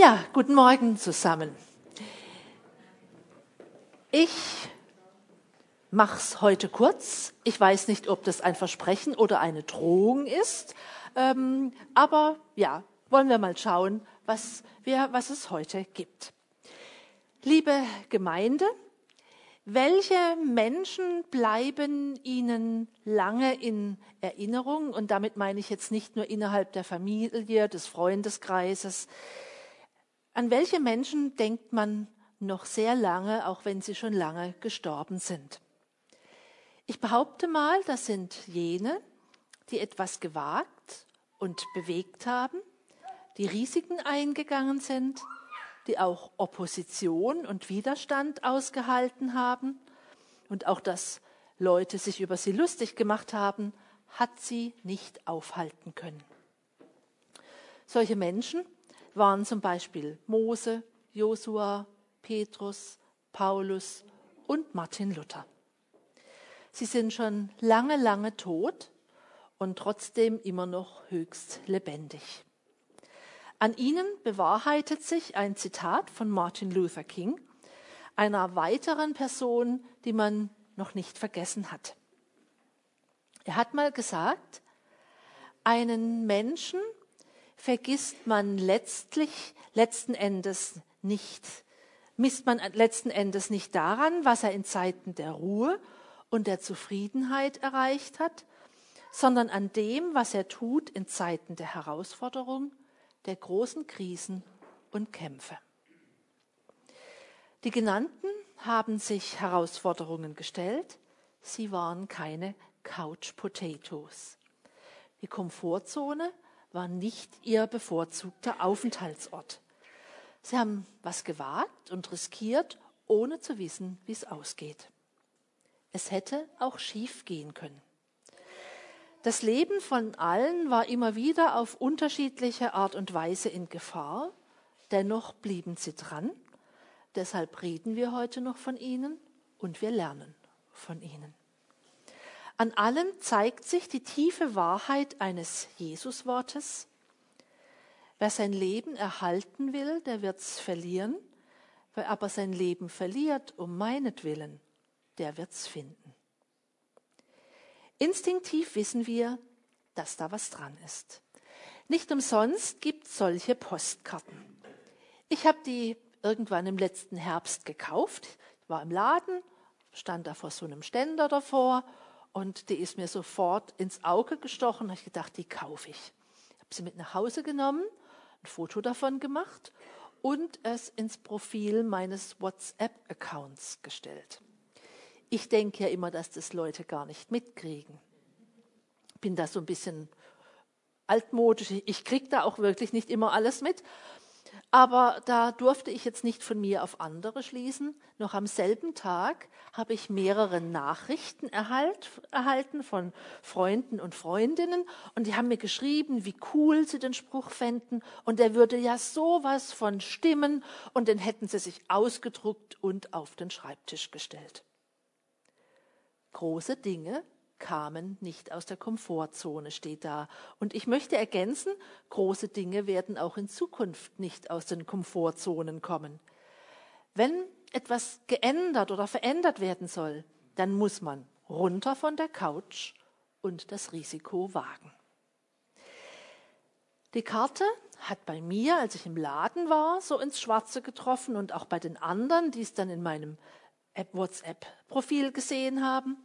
Ja, guten Morgen zusammen. Ich mach's heute kurz. Ich weiß nicht, ob das ein Versprechen oder eine Drohung ist, ähm, aber ja, wollen wir mal schauen, was, wir, was es heute gibt. Liebe Gemeinde, welche Menschen bleiben Ihnen lange in Erinnerung? Und damit meine ich jetzt nicht nur innerhalb der Familie, des Freundeskreises. An welche Menschen denkt man noch sehr lange, auch wenn sie schon lange gestorben sind? Ich behaupte mal, das sind jene, die etwas gewagt und bewegt haben, die Risiken eingegangen sind, die auch Opposition und Widerstand ausgehalten haben und auch dass Leute sich über sie lustig gemacht haben, hat sie nicht aufhalten können. Solche Menschen waren zum Beispiel Mose, Josua, Petrus, Paulus und Martin Luther. Sie sind schon lange, lange tot und trotzdem immer noch höchst lebendig. An ihnen bewahrheitet sich ein Zitat von Martin Luther King, einer weiteren Person, die man noch nicht vergessen hat. Er hat mal gesagt, einen Menschen vergisst man letztlich, letzten Endes nicht, misst man letzten Endes nicht daran, was er in Zeiten der Ruhe und der Zufriedenheit erreicht hat, sondern an dem, was er tut in Zeiten der Herausforderung der großen Krisen und Kämpfe. Die genannten haben sich Herausforderungen gestellt. Sie waren keine Couch Potatoes. Die Komfortzone war nicht ihr bevorzugter Aufenthaltsort. Sie haben was gewagt und riskiert, ohne zu wissen, wie es ausgeht. Es hätte auch schief gehen können. Das Leben von allen war immer wieder auf unterschiedliche Art und Weise in Gefahr, dennoch blieben sie dran. Deshalb reden wir heute noch von ihnen und wir lernen von ihnen. An allem zeigt sich die tiefe Wahrheit eines Jesuswortes. Wer sein Leben erhalten will, der wird's verlieren. Wer aber sein Leben verliert um meinetwillen, der wird's finden. Instinktiv wissen wir, dass da was dran ist. Nicht umsonst gibt es solche Postkarten. Ich habe die irgendwann im letzten Herbst gekauft. War im Laden, stand da vor so einem Ständer davor und die ist mir sofort ins Auge gestochen. Da habe ich gedacht, die kaufe ich. Habe sie mit nach Hause genommen, ein Foto davon gemacht und es ins Profil meines WhatsApp-Accounts gestellt. Ich denke ja immer, dass das Leute gar nicht mitkriegen. Bin da so ein bisschen altmodisch. Ich kriege da auch wirklich nicht immer alles mit. Aber da durfte ich jetzt nicht von mir auf andere schließen. Noch am selben Tag habe ich mehrere Nachrichten erhalt, erhalten von Freunden und Freundinnen und die haben mir geschrieben, wie cool sie den Spruch fänden und der würde ja sowas von stimmen und den hätten sie sich ausgedruckt und auf den Schreibtisch gestellt. Große Dinge kamen nicht aus der Komfortzone, steht da. Und ich möchte ergänzen, große Dinge werden auch in Zukunft nicht aus den Komfortzonen kommen. Wenn etwas geändert oder verändert werden soll, dann muss man runter von der Couch und das Risiko wagen. Die Karte hat bei mir, als ich im Laden war, so ins Schwarze getroffen und auch bei den anderen, die es dann in meinem WhatsApp-Profil gesehen haben.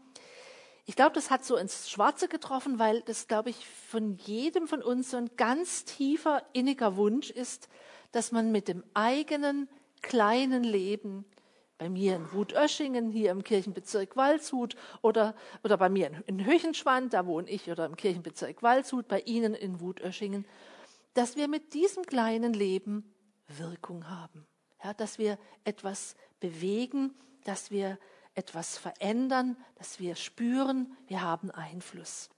Ich glaube, das hat so ins Schwarze getroffen, weil das, glaube ich, von jedem von uns so ein ganz tiefer, inniger Wunsch ist, dass man mit dem eigenen kleinen Leben, bei mir in Wutöschingen, hier im Kirchenbezirk Waldshut oder, oder bei mir in Höchenschwand, da wohne ich, oder im Kirchenbezirk Waldshut, bei Ihnen in Wutöschingen, dass wir mit diesem kleinen Leben Wirkung haben. Ja, dass wir etwas bewegen, dass wir etwas verändern, dass wir spüren, wir haben Einfluss.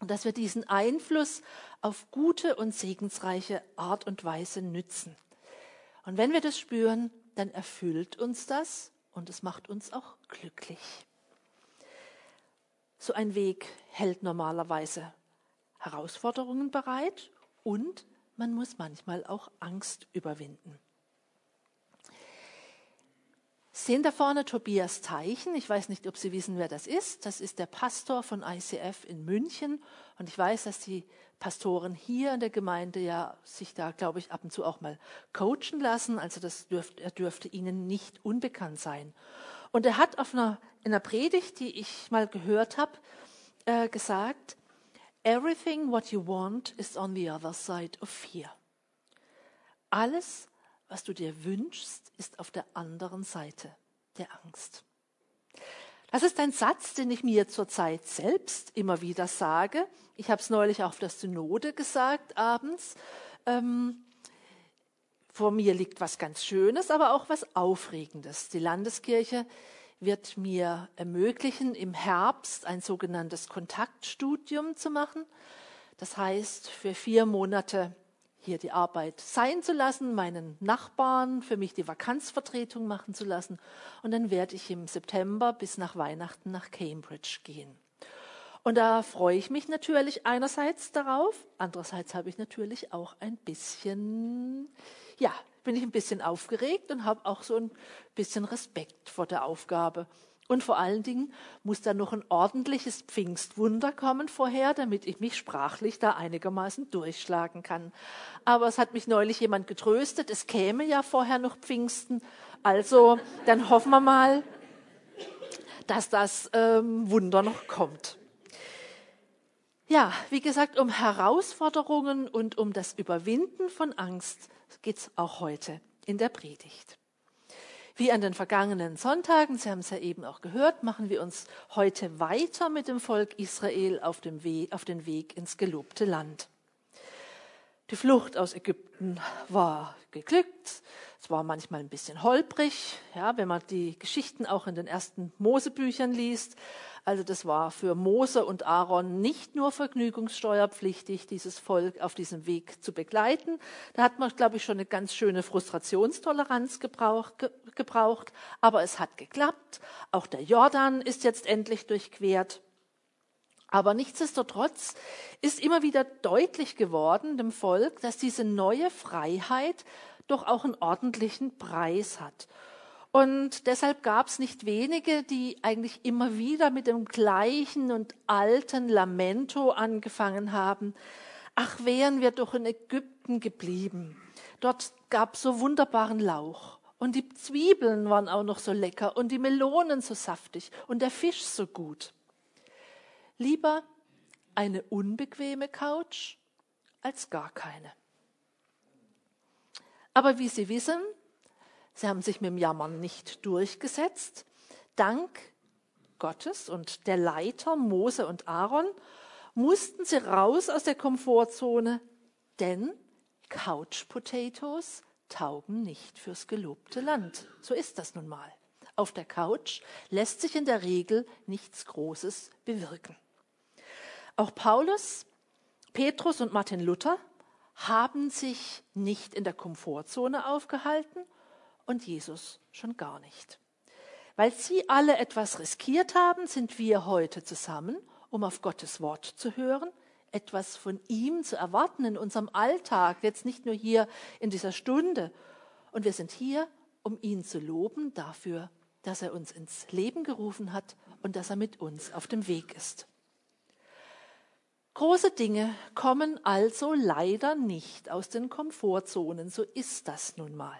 Und dass wir diesen Einfluss auf gute und segensreiche Art und Weise nützen. Und wenn wir das spüren, dann erfüllt uns das und es macht uns auch glücklich. So ein Weg hält normalerweise Herausforderungen bereit und man muss manchmal auch Angst überwinden. Sehen da vorne Tobias Teichen. Ich weiß nicht, ob Sie wissen, wer das ist. Das ist der Pastor von ICF in München. Und ich weiß, dass die Pastoren hier in der Gemeinde ja sich da, glaube ich, ab und zu auch mal coachen lassen. Also das dürft, er dürfte Ihnen nicht unbekannt sein. Und er hat auf einer, in einer Predigt, die ich mal gehört habe, äh, gesagt, Everything what you want is on the other side of fear. Alles, was du dir wünschst, ist auf der anderen Seite der Angst. Das ist ein Satz, den ich mir zurzeit selbst immer wieder sage. Ich habe es neulich auf der Synode gesagt, abends. Ähm, vor mir liegt was ganz Schönes, aber auch was Aufregendes. Die Landeskirche wird mir ermöglichen, im Herbst ein sogenanntes Kontaktstudium zu machen. Das heißt, für vier Monate hier die Arbeit sein zu lassen, meinen Nachbarn für mich die Vakanzvertretung machen zu lassen. Und dann werde ich im September bis nach Weihnachten nach Cambridge gehen. Und da freue ich mich natürlich einerseits darauf, andererseits habe ich natürlich auch ein bisschen, ja, bin ich ein bisschen aufgeregt und habe auch so ein bisschen Respekt vor der Aufgabe. Und vor allen Dingen muss da noch ein ordentliches Pfingstwunder kommen vorher, damit ich mich sprachlich da einigermaßen durchschlagen kann. Aber es hat mich neulich jemand getröstet, es käme ja vorher noch Pfingsten. Also dann hoffen wir mal, dass das ähm, Wunder noch kommt. Ja, wie gesagt, um Herausforderungen und um das Überwinden von Angst geht es auch heute in der Predigt. Wie an den vergangenen Sonntagen, Sie haben es ja eben auch gehört, machen wir uns heute weiter mit dem Volk Israel auf, dem Weg, auf den Weg ins gelobte Land. Die Flucht aus Ägypten war geglückt. Es war manchmal ein bisschen holprig, ja, wenn man die Geschichten auch in den ersten Mosebüchern liest. Also das war für Mose und Aaron nicht nur vergnügungssteuerpflichtig, dieses Volk auf diesem Weg zu begleiten. Da hat man, glaube ich, schon eine ganz schöne Frustrationstoleranz gebraucht, ge gebraucht. Aber es hat geklappt. Auch der Jordan ist jetzt endlich durchquert. Aber nichtsdestotrotz ist immer wieder deutlich geworden dem Volk, dass diese neue Freiheit doch auch einen ordentlichen Preis hat. Und deshalb gab es nicht wenige, die eigentlich immer wieder mit dem gleichen und alten Lamento angefangen haben. Ach, wären wir doch in Ägypten geblieben. Dort gab es so wunderbaren Lauch. Und die Zwiebeln waren auch noch so lecker und die Melonen so saftig und der Fisch so gut. Lieber eine unbequeme Couch als gar keine. Aber wie Sie wissen, Sie haben sich mit dem Jammern nicht durchgesetzt. Dank Gottes und der Leiter Mose und Aaron mussten sie raus aus der Komfortzone, denn Couch Potatoes taugen nicht fürs gelobte Land. So ist das nun mal. Auf der Couch lässt sich in der Regel nichts Großes bewirken. Auch Paulus, Petrus und Martin Luther haben sich nicht in der Komfortzone aufgehalten und Jesus schon gar nicht. Weil sie alle etwas riskiert haben, sind wir heute zusammen, um auf Gottes Wort zu hören, etwas von ihm zu erwarten in unserem Alltag, jetzt nicht nur hier in dieser Stunde. Und wir sind hier, um ihn zu loben dafür, dass er uns ins Leben gerufen hat und dass er mit uns auf dem Weg ist. Große Dinge kommen also leider nicht aus den Komfortzonen, so ist das nun mal.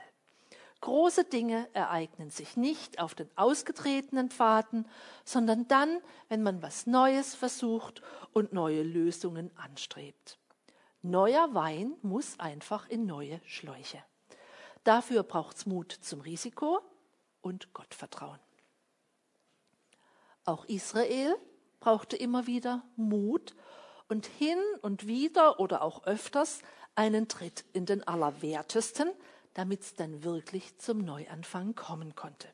Große Dinge ereignen sich nicht auf den ausgetretenen Pfaden, sondern dann, wenn man was Neues versucht und neue Lösungen anstrebt. Neuer Wein muss einfach in neue Schläuche. Dafür braucht es Mut zum Risiko und Gottvertrauen. Auch Israel brauchte immer wieder Mut und hin und wieder oder auch öfters einen Tritt in den Allerwertesten, damit es dann wirklich zum Neuanfang kommen konnte.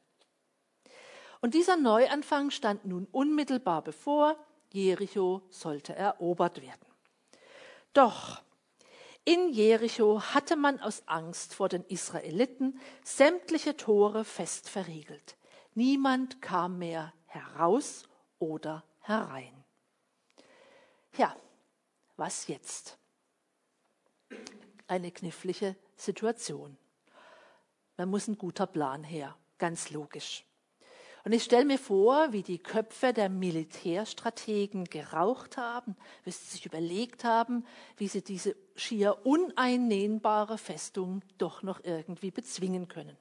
Und dieser Neuanfang stand nun unmittelbar bevor, Jericho sollte erobert werden. Doch in Jericho hatte man aus Angst vor den Israeliten sämtliche Tore fest verriegelt. Niemand kam mehr heraus oder herein. Ja, was jetzt? eine knifflige Situation. Man muss ein guter Plan her, ganz logisch. Und ich stelle mir vor, wie die Köpfe der Militärstrategen geraucht haben, wie sie sich überlegt haben, wie sie diese schier uneinnehmbare Festung doch noch irgendwie bezwingen können.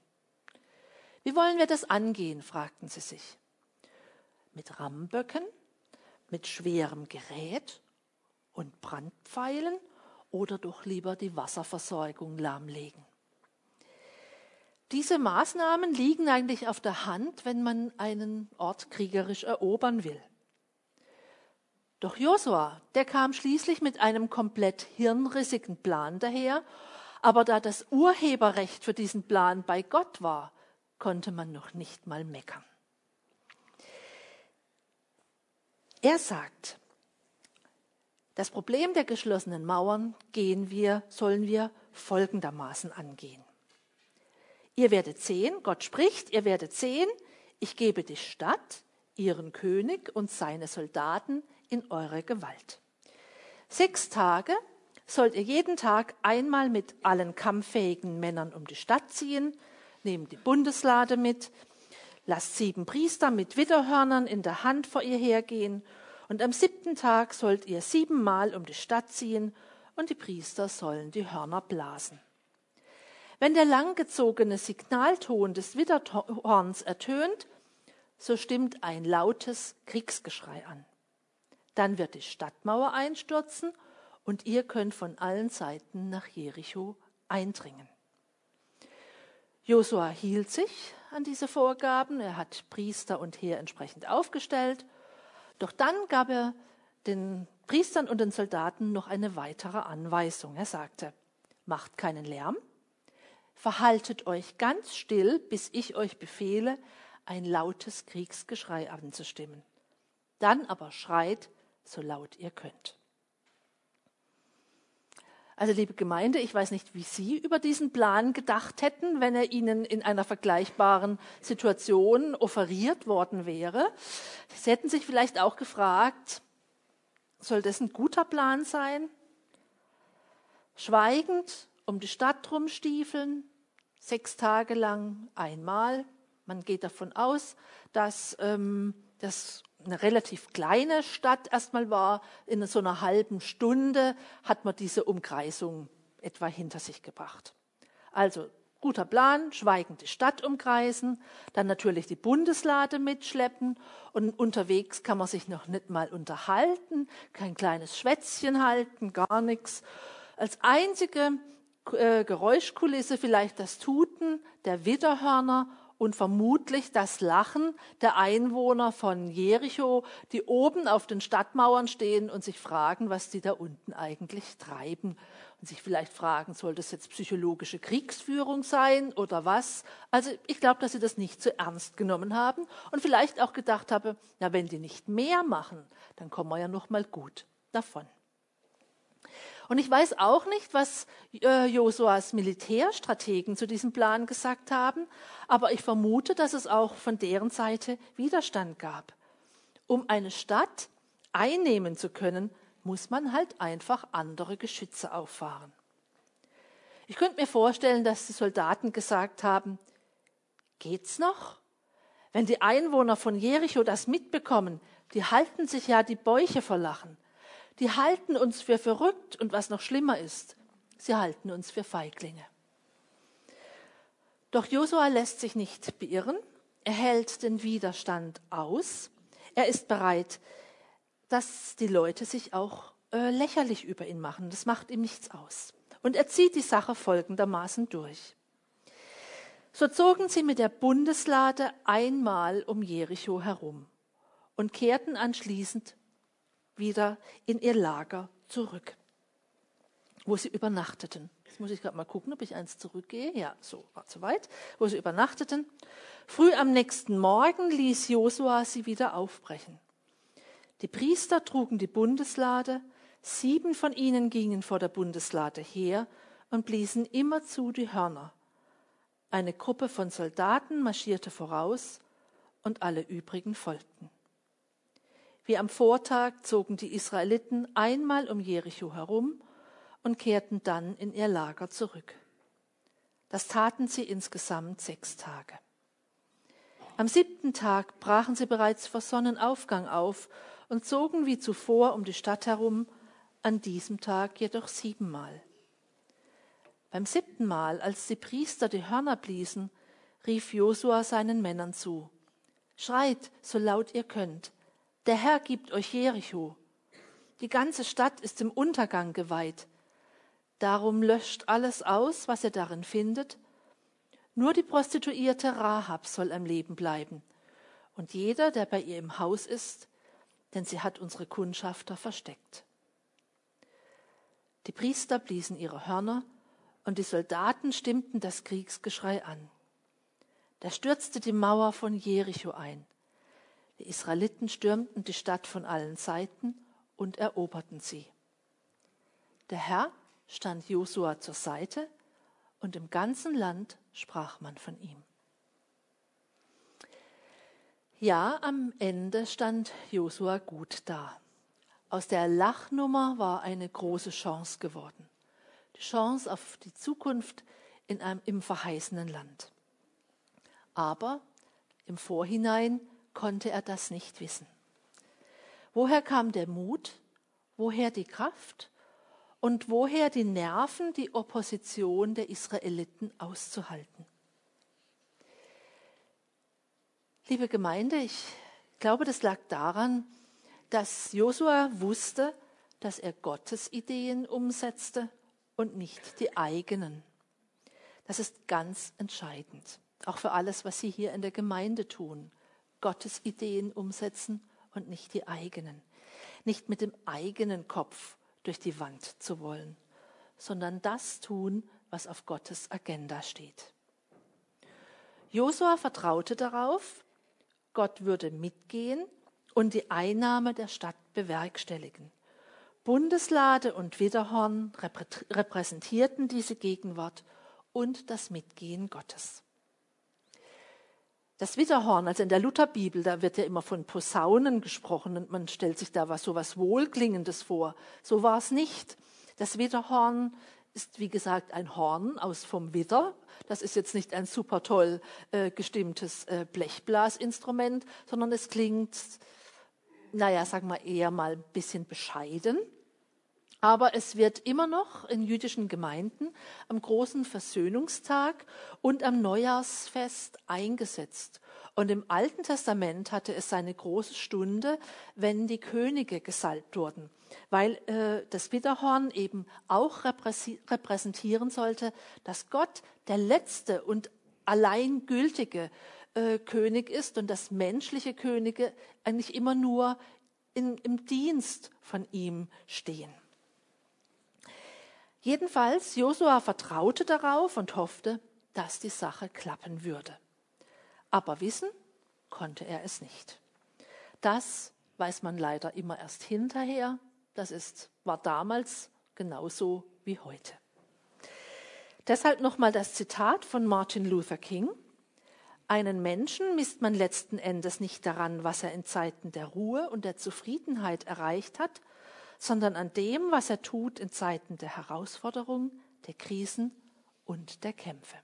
Wie wollen wir das angehen, fragten sie sich. Mit Rammböcken, mit schwerem Gerät und Brandpfeilen oder doch lieber die Wasserversorgung lahmlegen? Diese Maßnahmen liegen eigentlich auf der Hand, wenn man einen Ort kriegerisch erobern will. Doch Josua, der kam schließlich mit einem komplett hirnrissigen Plan daher, aber da das Urheberrecht für diesen Plan bei Gott war, konnte man noch nicht mal meckern. Er sagt, das Problem der geschlossenen Mauern gehen wir, sollen wir folgendermaßen angehen. Ihr werdet sehen, Gott spricht, ihr werdet sehen, ich gebe die Stadt, ihren König und seine Soldaten in eure Gewalt. Sechs Tage sollt ihr jeden Tag einmal mit allen kampffähigen Männern um die Stadt ziehen, nehmt die Bundeslade mit, lasst sieben Priester mit Widderhörnern in der Hand vor ihr hergehen, und am siebten Tag sollt ihr siebenmal um die Stadt ziehen, und die Priester sollen die Hörner blasen. Wenn der langgezogene Signalton des Widderhorns ertönt, so stimmt ein lautes Kriegsgeschrei an. Dann wird die Stadtmauer einstürzen und ihr könnt von allen Seiten nach Jericho eindringen. Josua hielt sich an diese Vorgaben, er hat Priester und Heer entsprechend aufgestellt, doch dann gab er den Priestern und den Soldaten noch eine weitere Anweisung. Er sagte, macht keinen Lärm, Verhaltet euch ganz still, bis ich euch befehle, ein lautes Kriegsgeschrei anzustimmen. Dann aber schreit, so laut ihr könnt. Also liebe Gemeinde, ich weiß nicht, wie Sie über diesen Plan gedacht hätten, wenn er Ihnen in einer vergleichbaren Situation offeriert worden wäre. Sie hätten sich vielleicht auch gefragt, soll das ein guter Plan sein? Schweigend um die Stadt rumstiefeln, sechs Tage lang einmal. Man geht davon aus, dass ähm, das eine relativ kleine Stadt erstmal war. In so einer halben Stunde hat man diese Umkreisung etwa hinter sich gebracht. Also guter Plan, schweigend die Stadt umkreisen, dann natürlich die Bundeslade mitschleppen und unterwegs kann man sich noch nicht mal unterhalten, kein kleines Schwätzchen halten, gar nichts. Als einzige äh, Geräuschkulisse vielleicht das Tuten der Widderhörner und vermutlich das Lachen der Einwohner von Jericho, die oben auf den Stadtmauern stehen und sich fragen, was die da unten eigentlich treiben. Und sich vielleicht fragen, soll das jetzt psychologische Kriegsführung sein oder was? Also ich glaube, dass sie das nicht zu ernst genommen haben und vielleicht auch gedacht haben, na, wenn die nicht mehr machen, dann kommen wir ja noch mal gut davon. Und ich weiß auch nicht, was äh, Josuas Militärstrategen zu diesem Plan gesagt haben, aber ich vermute, dass es auch von deren Seite Widerstand gab. Um eine Stadt einnehmen zu können, muss man halt einfach andere Geschütze auffahren. Ich könnte mir vorstellen, dass die Soldaten gesagt haben, geht's noch? Wenn die Einwohner von Jericho das mitbekommen, die halten sich ja die Bäuche vor Lachen die halten uns für verrückt und was noch schlimmer ist, sie halten uns für Feiglinge. Doch Josua lässt sich nicht beirren, er hält den Widerstand aus, er ist bereit, dass die Leute sich auch äh, lächerlich über ihn machen, das macht ihm nichts aus. Und er zieht die Sache folgendermaßen durch. So zogen sie mit der Bundeslade einmal um Jericho herum und kehrten anschließend wieder in ihr Lager zurück, wo sie übernachteten. Jetzt muss ich gerade mal gucken, ob ich eins zurückgehe. Ja, so war zu weit. Wo sie übernachteten. Früh am nächsten Morgen ließ Josua sie wieder aufbrechen. Die Priester trugen die Bundeslade, sieben von ihnen gingen vor der Bundeslade her und bliesen immerzu die Hörner. Eine Gruppe von Soldaten marschierte voraus und alle übrigen folgten. Wie am Vortag zogen die Israeliten einmal um Jericho herum und kehrten dann in ihr Lager zurück. Das taten sie insgesamt sechs Tage. Am siebten Tag brachen sie bereits vor Sonnenaufgang auf und zogen wie zuvor um die Stadt herum, an diesem Tag jedoch siebenmal. Beim siebten Mal, als die Priester die Hörner bliesen, rief Josua seinen Männern zu. Schreit, so laut ihr könnt. Der Herr gibt euch Jericho. Die ganze Stadt ist im Untergang geweiht. Darum löscht alles aus, was ihr darin findet. Nur die Prostituierte Rahab soll am Leben bleiben. Und jeder, der bei ihr im Haus ist, denn sie hat unsere Kundschafter versteckt. Die Priester bliesen ihre Hörner und die Soldaten stimmten das Kriegsgeschrei an. Da stürzte die Mauer von Jericho ein. Die Israeliten stürmten die Stadt von allen Seiten und eroberten sie. Der Herr stand Josua zur Seite und im ganzen Land sprach man von ihm. Ja, am Ende stand Josua gut da. Aus der Lachnummer war eine große Chance geworden. Die Chance auf die Zukunft in einem, im verheißenen Land. Aber im Vorhinein konnte er das nicht wissen. Woher kam der Mut? Woher die Kraft? Und woher die Nerven, die Opposition der Israeliten auszuhalten? Liebe Gemeinde, ich glaube, das lag daran, dass Josua wusste, dass er Gottes Ideen umsetzte und nicht die eigenen. Das ist ganz entscheidend, auch für alles, was Sie hier in der Gemeinde tun. Gottes Ideen umsetzen und nicht die eigenen. Nicht mit dem eigenen Kopf durch die Wand zu wollen, sondern das tun, was auf Gottes Agenda steht. Josua vertraute darauf, Gott würde mitgehen und die Einnahme der Stadt bewerkstelligen. Bundeslade und Widerhorn repräsentierten diese Gegenwart und das Mitgehen Gottes. Das Widerhorn, also in der Lutherbibel, da wird ja immer von Posaunen gesprochen und man stellt sich da was so was Wohlklingendes vor. So war es nicht. Das Widerhorn ist, wie gesagt, ein Horn aus vom Widder. Das ist jetzt nicht ein super toll äh, gestimmtes äh, Blechblasinstrument, sondern es klingt, naja, sagen wir eher mal ein bisschen bescheiden. Aber es wird immer noch in jüdischen Gemeinden am großen Versöhnungstag und am Neujahrsfest eingesetzt. Und im Alten Testament hatte es seine große Stunde, wenn die Könige gesalbt wurden, weil äh, das Widerhorn eben auch repräsentieren sollte, dass Gott der letzte und allein gültige äh, König ist und dass menschliche Könige eigentlich immer nur in, im Dienst von ihm stehen. Jedenfalls, Josua vertraute darauf und hoffte, dass die Sache klappen würde. Aber wissen konnte er es nicht. Das weiß man leider immer erst hinterher. Das ist, war damals genauso wie heute. Deshalb nochmal das Zitat von Martin Luther King. Einen Menschen misst man letzten Endes nicht daran, was er in Zeiten der Ruhe und der Zufriedenheit erreicht hat, sondern an dem, was er tut in Zeiten der Herausforderung, der Krisen und der Kämpfe.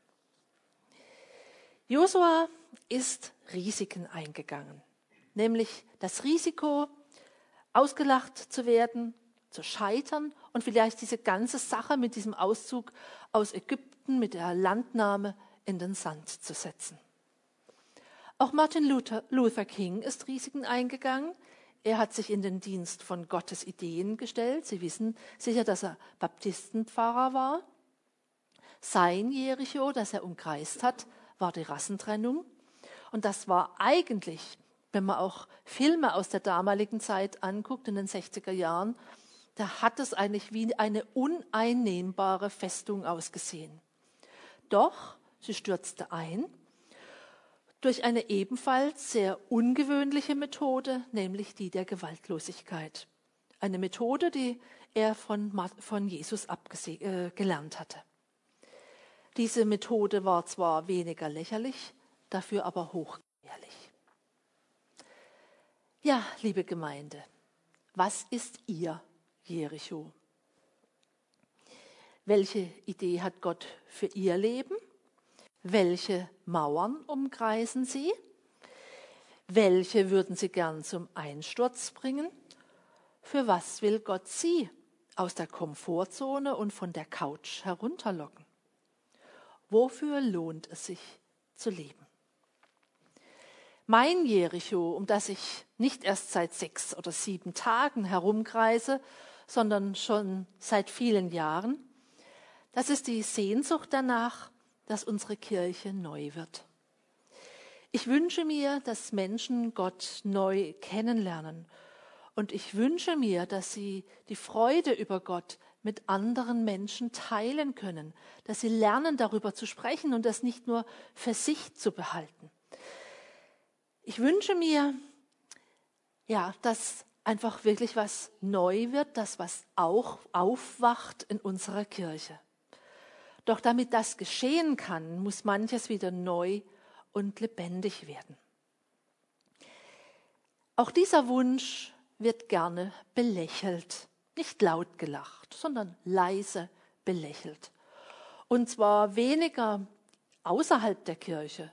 Josua ist Risiken eingegangen, nämlich das Risiko, ausgelacht zu werden, zu scheitern und vielleicht diese ganze Sache mit diesem Auszug aus Ägypten, mit der Landnahme in den Sand zu setzen. Auch Martin Luther, Luther King ist Risiken eingegangen, er hat sich in den Dienst von Gottes Ideen gestellt. Sie wissen sicher, dass er Baptistenpfarrer war. Sein Jericho, das er umkreist hat, war die Rassentrennung. Und das war eigentlich, wenn man auch Filme aus der damaligen Zeit anguckt, in den 60er Jahren, da hat es eigentlich wie eine uneinnehmbare Festung ausgesehen. Doch sie stürzte ein durch eine ebenfalls sehr ungewöhnliche Methode, nämlich die der Gewaltlosigkeit. Eine Methode, die er von, von Jesus äh, gelernt hatte. Diese Methode war zwar weniger lächerlich, dafür aber hochgefährlich. Ja, liebe Gemeinde, was ist Ihr Jericho? Welche Idee hat Gott für ihr Leben? Welche Mauern umkreisen sie? Welche würden sie gern zum Einsturz bringen? Für was will Gott sie aus der Komfortzone und von der Couch herunterlocken? Wofür lohnt es sich zu leben? Mein Jericho, um das ich nicht erst seit sechs oder sieben Tagen herumkreise, sondern schon seit vielen Jahren, das ist die Sehnsucht danach, dass unsere Kirche neu wird. Ich wünsche mir, dass Menschen Gott neu kennenlernen. Und ich wünsche mir, dass sie die Freude über Gott mit anderen Menschen teilen können, dass sie lernen, darüber zu sprechen und das nicht nur für sich zu behalten. Ich wünsche mir, ja, dass einfach wirklich was neu wird, dass was auch aufwacht in unserer Kirche. Doch damit das geschehen kann, muss manches wieder neu und lebendig werden. Auch dieser Wunsch wird gerne belächelt, nicht laut gelacht, sondern leise belächelt. Und zwar weniger außerhalb der Kirche,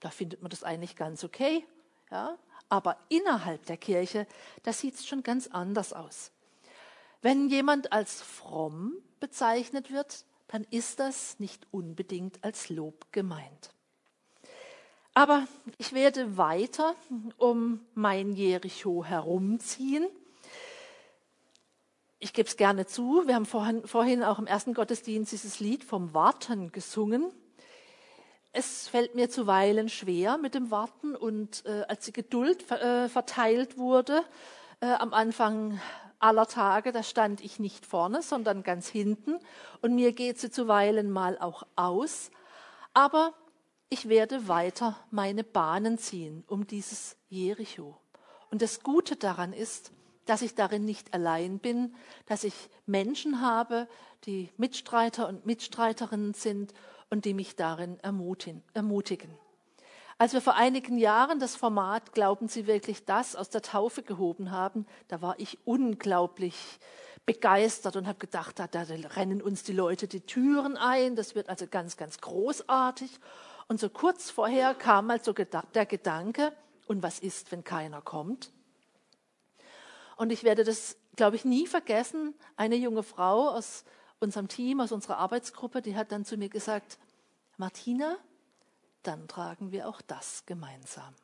da findet man das eigentlich ganz okay, ja, aber innerhalb der Kirche, da sieht es schon ganz anders aus. Wenn jemand als fromm bezeichnet wird, dann ist das nicht unbedingt als Lob gemeint. Aber ich werde weiter um mein Jericho herumziehen. Ich gebe es gerne zu, wir haben vorhin, vorhin auch im ersten Gottesdienst dieses Lied vom Warten gesungen. Es fällt mir zuweilen schwer mit dem Warten und äh, als die Geduld äh, verteilt wurde, äh, am Anfang aller Tage, da stand ich nicht vorne, sondern ganz hinten und mir geht sie zuweilen mal auch aus. Aber ich werde weiter meine Bahnen ziehen um dieses Jericho. Und das Gute daran ist, dass ich darin nicht allein bin, dass ich Menschen habe, die Mitstreiter und Mitstreiterinnen sind und die mich darin ermutigen. Als wir vor einigen Jahren das Format Glauben Sie wirklich das aus der Taufe gehoben haben, da war ich unglaublich begeistert und habe gedacht, da, da rennen uns die Leute die Türen ein, das wird also ganz, ganz großartig. Und so kurz vorher kam mal so der Gedanke, und was ist, wenn keiner kommt? Und ich werde das, glaube ich, nie vergessen. Eine junge Frau aus unserem Team, aus unserer Arbeitsgruppe, die hat dann zu mir gesagt, Martina, dann tragen wir auch das gemeinsam.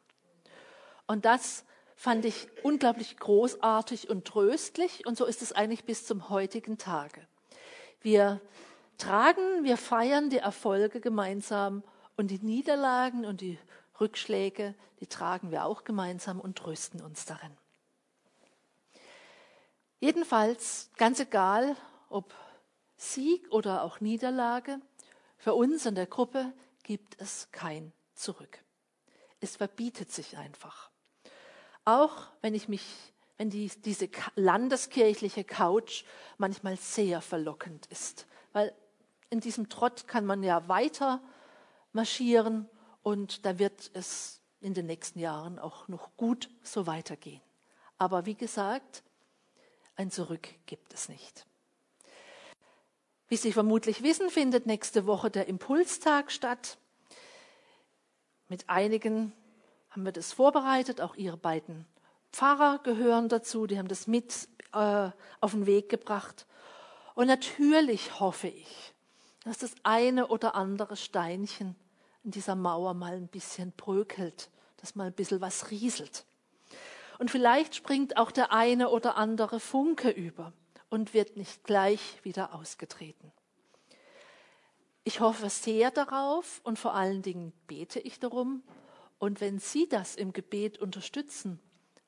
Und das fand ich unglaublich großartig und tröstlich und so ist es eigentlich bis zum heutigen Tage. Wir tragen, wir feiern die Erfolge gemeinsam und die Niederlagen und die Rückschläge, die tragen wir auch gemeinsam und trösten uns darin. Jedenfalls, ganz egal, ob Sieg oder auch Niederlage, für uns in der Gruppe gibt es kein Zurück. Es verbietet sich einfach. Auch wenn ich mich, wenn die, diese landeskirchliche Couch manchmal sehr verlockend ist, weil in diesem Trott kann man ja weiter marschieren und da wird es in den nächsten Jahren auch noch gut so weitergehen. Aber wie gesagt, ein Zurück gibt es nicht. Wie Sie vermutlich wissen, findet nächste Woche der Impulstag statt. Mit einigen haben wir das vorbereitet, auch Ihre beiden Pfarrer gehören dazu, die haben das mit äh, auf den Weg gebracht. Und natürlich hoffe ich, dass das eine oder andere Steinchen in dieser Mauer mal ein bisschen brökelt, dass mal ein bisschen was rieselt. Und vielleicht springt auch der eine oder andere Funke über und wird nicht gleich wieder ausgetreten. Ich hoffe sehr darauf und vor allen Dingen bete ich darum. Und wenn Sie das im Gebet unterstützen,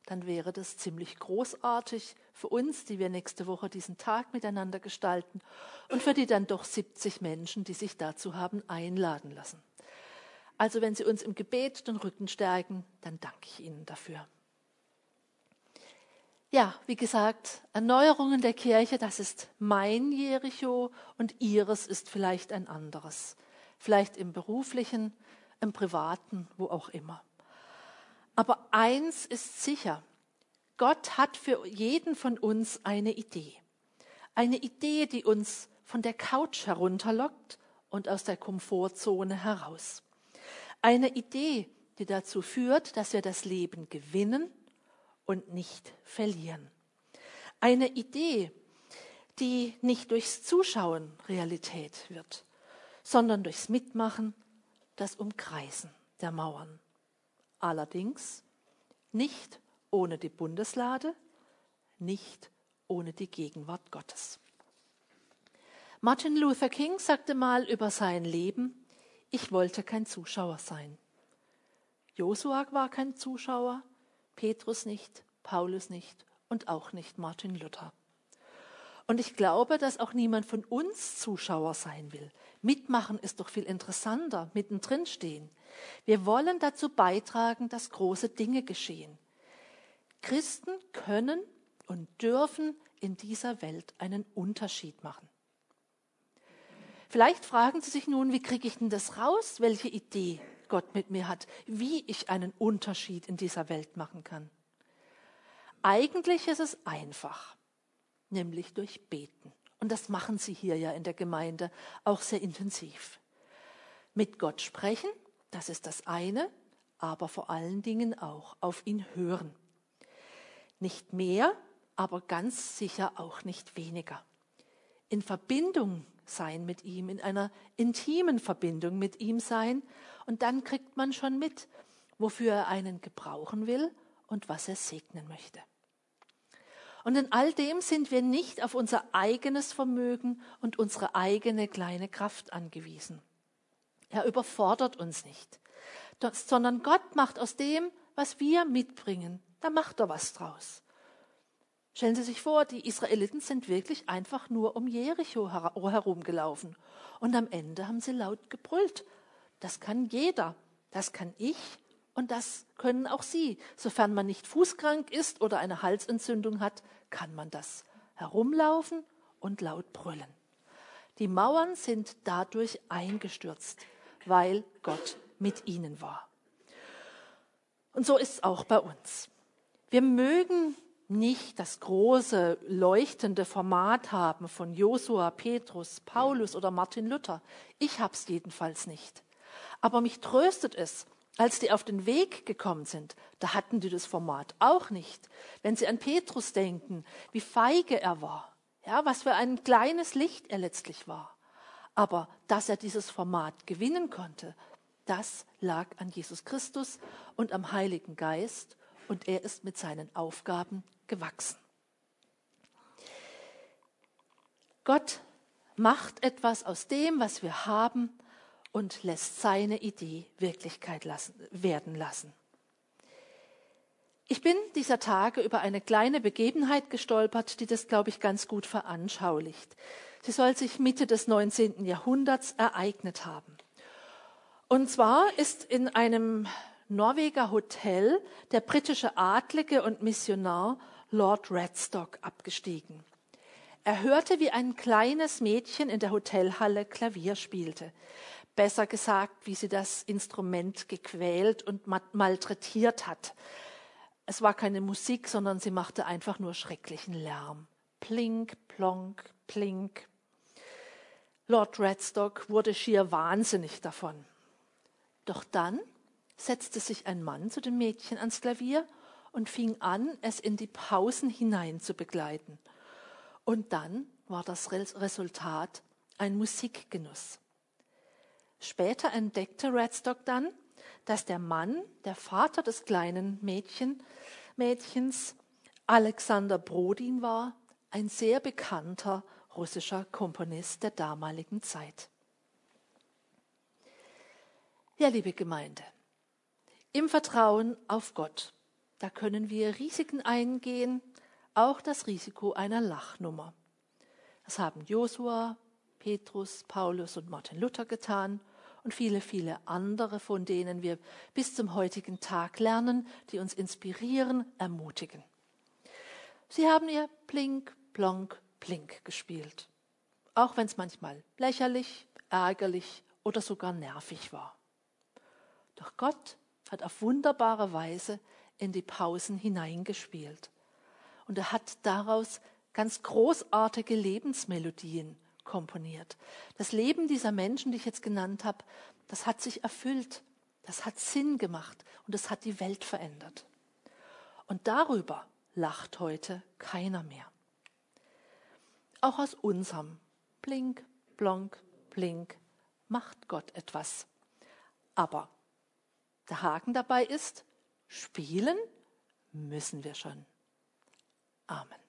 dann wäre das ziemlich großartig für uns, die wir nächste Woche diesen Tag miteinander gestalten und für die dann doch 70 Menschen, die sich dazu haben einladen lassen. Also wenn Sie uns im Gebet den Rücken stärken, dann danke ich Ihnen dafür. Ja, wie gesagt, Erneuerungen der Kirche, das ist mein Jericho und ihres ist vielleicht ein anderes. Vielleicht im beruflichen, im privaten, wo auch immer. Aber eins ist sicher, Gott hat für jeden von uns eine Idee. Eine Idee, die uns von der Couch herunterlockt und aus der Komfortzone heraus. Eine Idee, die dazu führt, dass wir das Leben gewinnen und nicht verlieren. Eine Idee, die nicht durchs Zuschauen Realität wird, sondern durchs Mitmachen, das Umkreisen der Mauern. Allerdings nicht ohne die Bundeslade, nicht ohne die Gegenwart Gottes. Martin Luther King sagte mal über sein Leben, ich wollte kein Zuschauer sein. Josua war kein Zuschauer, Petrus nicht, Paulus nicht und auch nicht Martin Luther. Und ich glaube, dass auch niemand von uns Zuschauer sein will. Mitmachen ist doch viel interessanter, mittendrin stehen. Wir wollen dazu beitragen, dass große Dinge geschehen. Christen können und dürfen in dieser Welt einen Unterschied machen. Vielleicht fragen Sie sich nun, wie kriege ich denn das raus, welche Idee Gott mit mir hat, wie ich einen Unterschied in dieser Welt machen kann. Eigentlich ist es einfach, nämlich durch Beten. Und das machen Sie hier ja in der Gemeinde auch sehr intensiv. Mit Gott sprechen, das ist das eine, aber vor allen Dingen auch auf ihn hören. Nicht mehr, aber ganz sicher auch nicht weniger. In Verbindung sein mit ihm, in einer intimen Verbindung mit ihm sein. Und dann kriegt man schon mit, wofür er einen gebrauchen will und was er segnen möchte. Und in all dem sind wir nicht auf unser eigenes Vermögen und unsere eigene kleine Kraft angewiesen. Er überfordert uns nicht, sondern Gott macht aus dem, was wir mitbringen, da macht er was draus. Stellen Sie sich vor, die Israeliten sind wirklich einfach nur um Jericho herumgelaufen. Und am Ende haben sie laut gebrüllt. Das kann jeder. Das kann ich und das können auch Sie. Sofern man nicht fußkrank ist oder eine Halsentzündung hat, kann man das. Herumlaufen und laut brüllen. Die Mauern sind dadurch eingestürzt, weil Gott mit ihnen war. Und so ist es auch bei uns. Wir mögen nicht das große leuchtende Format haben von Josua, Petrus, Paulus oder Martin Luther. Ich hab's jedenfalls nicht. Aber mich tröstet es, als die auf den Weg gekommen sind, da hatten die das Format auch nicht. Wenn Sie an Petrus denken, wie feige er war, ja, was für ein kleines Licht er letztlich war. Aber dass er dieses Format gewinnen konnte, das lag an Jesus Christus und am Heiligen Geist und er ist mit seinen Aufgaben gewachsen. Gott macht etwas aus dem, was wir haben und lässt seine Idee Wirklichkeit lassen, werden lassen. Ich bin dieser Tage über eine kleine Begebenheit gestolpert, die das, glaube ich, ganz gut veranschaulicht. Sie soll sich Mitte des 19. Jahrhunderts ereignet haben. Und zwar ist in einem Norweger Hotel der britische Adlige und Missionar Lord Radstock abgestiegen. Er hörte, wie ein kleines Mädchen in der Hotelhalle Klavier spielte. Besser gesagt, wie sie das Instrument gequält und malträtiert hat. Es war keine Musik, sondern sie machte einfach nur schrecklichen Lärm. Plink, plonk, plink. Lord Radstock wurde schier wahnsinnig davon. Doch dann setzte sich ein Mann zu dem Mädchen ans Klavier und fing an, es in die Pausen hinein zu begleiten. Und dann war das Resultat ein Musikgenuss. Später entdeckte Radstock dann, dass der Mann, der Vater des kleinen Mädchen, Mädchens, Alexander Brodin war, ein sehr bekannter russischer Komponist der damaligen Zeit. Ja, liebe Gemeinde, im Vertrauen auf Gott, da können wir Risiken eingehen, auch das Risiko einer Lachnummer. Das haben Josua, Petrus, Paulus und Martin Luther getan und viele, viele andere, von denen wir bis zum heutigen Tag lernen, die uns inspirieren, ermutigen. Sie haben ihr Plink, Plonk, Plink gespielt, auch wenn es manchmal lächerlich, ärgerlich oder sogar nervig war. Doch Gott hat auf wunderbare Weise in die Pausen hineingespielt. Und er hat daraus ganz großartige Lebensmelodien komponiert. Das Leben dieser Menschen, die ich jetzt genannt habe, das hat sich erfüllt, das hat Sinn gemacht und das hat die Welt verändert. Und darüber lacht heute keiner mehr. Auch aus unserem Blink, Blonk, Blink macht Gott etwas. Aber der Haken dabei ist, spielen müssen wir schon. Amen.